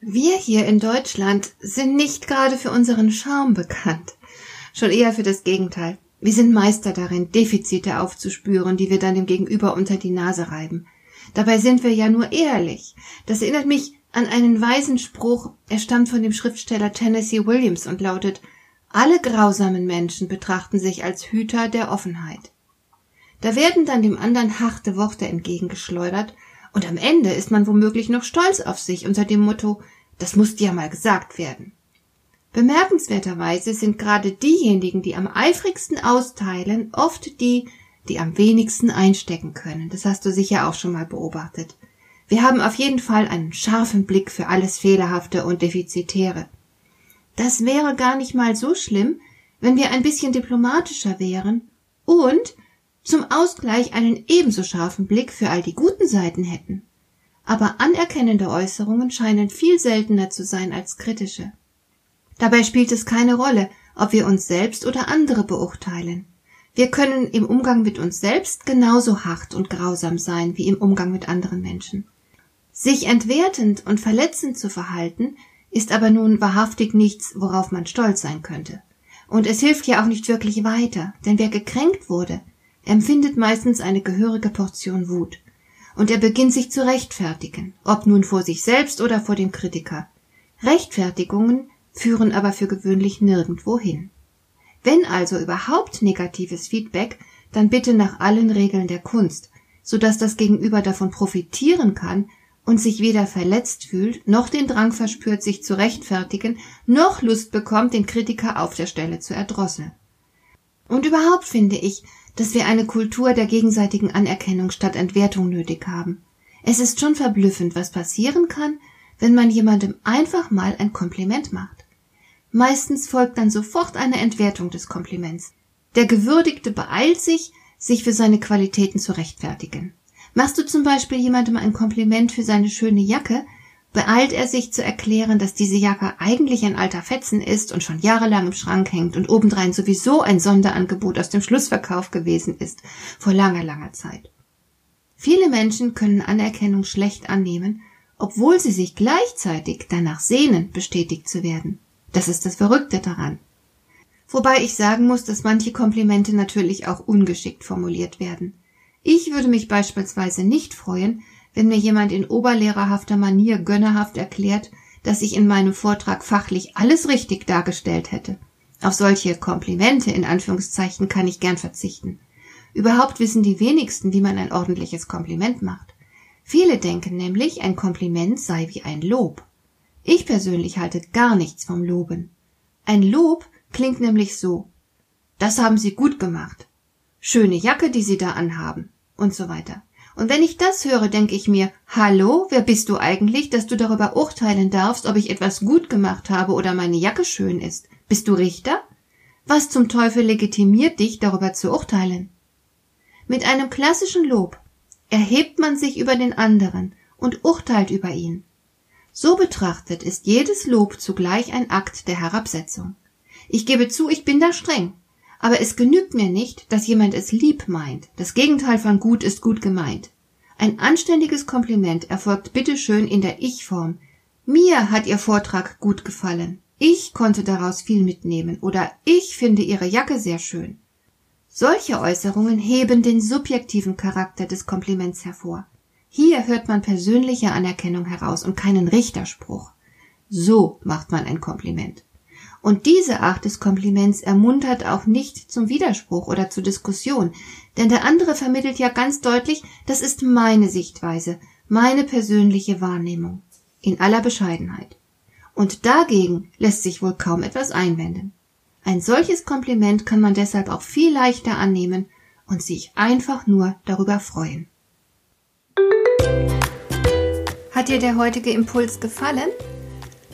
Wir hier in Deutschland sind nicht gerade für unseren Charme bekannt, schon eher für das Gegenteil. Wir sind Meister darin, Defizite aufzuspüren, die wir dann dem Gegenüber unter die Nase reiben. Dabei sind wir ja nur ehrlich. Das erinnert mich an einen weisen Spruch, er stammt von dem Schriftsteller Tennessee Williams und lautet Alle grausamen Menschen betrachten sich als Hüter der Offenheit. Da werden dann dem anderen harte Worte entgegengeschleudert, und am Ende ist man womöglich noch stolz auf sich unter dem Motto das musste ja mal gesagt werden. Bemerkenswerterweise sind gerade diejenigen, die am eifrigsten austeilen, oft die, die am wenigsten einstecken können. Das hast du sicher auch schon mal beobachtet. Wir haben auf jeden Fall einen scharfen Blick für alles Fehlerhafte und Defizitäre. Das wäre gar nicht mal so schlimm, wenn wir ein bisschen diplomatischer wären und zum Ausgleich einen ebenso scharfen Blick für all die guten Seiten hätten aber anerkennende Äußerungen scheinen viel seltener zu sein als kritische. Dabei spielt es keine Rolle, ob wir uns selbst oder andere beurteilen. Wir können im Umgang mit uns selbst genauso hart und grausam sein wie im Umgang mit anderen Menschen. Sich entwertend und verletzend zu verhalten, ist aber nun wahrhaftig nichts, worauf man stolz sein könnte. Und es hilft ja auch nicht wirklich weiter, denn wer gekränkt wurde, empfindet meistens eine gehörige Portion Wut und er beginnt sich zu rechtfertigen, ob nun vor sich selbst oder vor dem Kritiker. Rechtfertigungen führen aber für gewöhnlich nirgendwo hin. Wenn also überhaupt negatives Feedback, dann bitte nach allen Regeln der Kunst, so dass das Gegenüber davon profitieren kann und sich weder verletzt fühlt, noch den Drang verspürt, sich zu rechtfertigen, noch Lust bekommt, den Kritiker auf der Stelle zu erdrosseln. Und überhaupt finde ich, dass wir eine Kultur der gegenseitigen Anerkennung statt Entwertung nötig haben. Es ist schon verblüffend, was passieren kann, wenn man jemandem einfach mal ein Kompliment macht. Meistens folgt dann sofort eine Entwertung des Kompliments. Der Gewürdigte beeilt sich, sich für seine Qualitäten zu rechtfertigen. Machst du zum Beispiel jemandem ein Kompliment für seine schöne Jacke, beeilt er sich zu erklären, dass diese Jacke eigentlich ein alter Fetzen ist und schon jahrelang im Schrank hängt und obendrein sowieso ein Sonderangebot aus dem Schlussverkauf gewesen ist, vor langer, langer Zeit. Viele Menschen können Anerkennung schlecht annehmen, obwohl sie sich gleichzeitig danach sehnen, bestätigt zu werden. Das ist das Verrückte daran. Wobei ich sagen muss, dass manche Komplimente natürlich auch ungeschickt formuliert werden. Ich würde mich beispielsweise nicht freuen, wenn mir jemand in oberlehrerhafter Manier gönnerhaft erklärt, dass ich in meinem Vortrag fachlich alles richtig dargestellt hätte. Auf solche Komplimente in Anführungszeichen kann ich gern verzichten. Überhaupt wissen die wenigsten, wie man ein ordentliches Kompliment macht. Viele denken nämlich, ein Kompliment sei wie ein Lob. Ich persönlich halte gar nichts vom Loben. Ein Lob klingt nämlich so. Das haben Sie gut gemacht. Schöne Jacke, die Sie da anhaben. Und so weiter. Und wenn ich das höre, denke ich mir, hallo, wer bist du eigentlich, dass du darüber urteilen darfst, ob ich etwas gut gemacht habe oder meine Jacke schön ist? Bist du Richter? Was zum Teufel legitimiert dich, darüber zu urteilen? Mit einem klassischen Lob erhebt man sich über den anderen und urteilt über ihn. So betrachtet ist jedes Lob zugleich ein Akt der Herabsetzung. Ich gebe zu, ich bin da streng. Aber es genügt mir nicht, dass jemand es lieb meint. Das Gegenteil von gut ist gut gemeint. Ein anständiges Kompliment erfolgt bitteschön in der Ich-Form. Mir hat Ihr Vortrag gut gefallen. Ich konnte daraus viel mitnehmen oder ich finde Ihre Jacke sehr schön. Solche Äußerungen heben den subjektiven Charakter des Kompliments hervor. Hier hört man persönliche Anerkennung heraus und keinen Richterspruch. So macht man ein Kompliment. Und diese Art des Kompliments ermuntert auch nicht zum Widerspruch oder zur Diskussion, denn der andere vermittelt ja ganz deutlich, das ist meine Sichtweise, meine persönliche Wahrnehmung, in aller Bescheidenheit. Und dagegen lässt sich wohl kaum etwas einwenden. Ein solches Kompliment kann man deshalb auch viel leichter annehmen und sich einfach nur darüber freuen. Hat dir der heutige Impuls gefallen?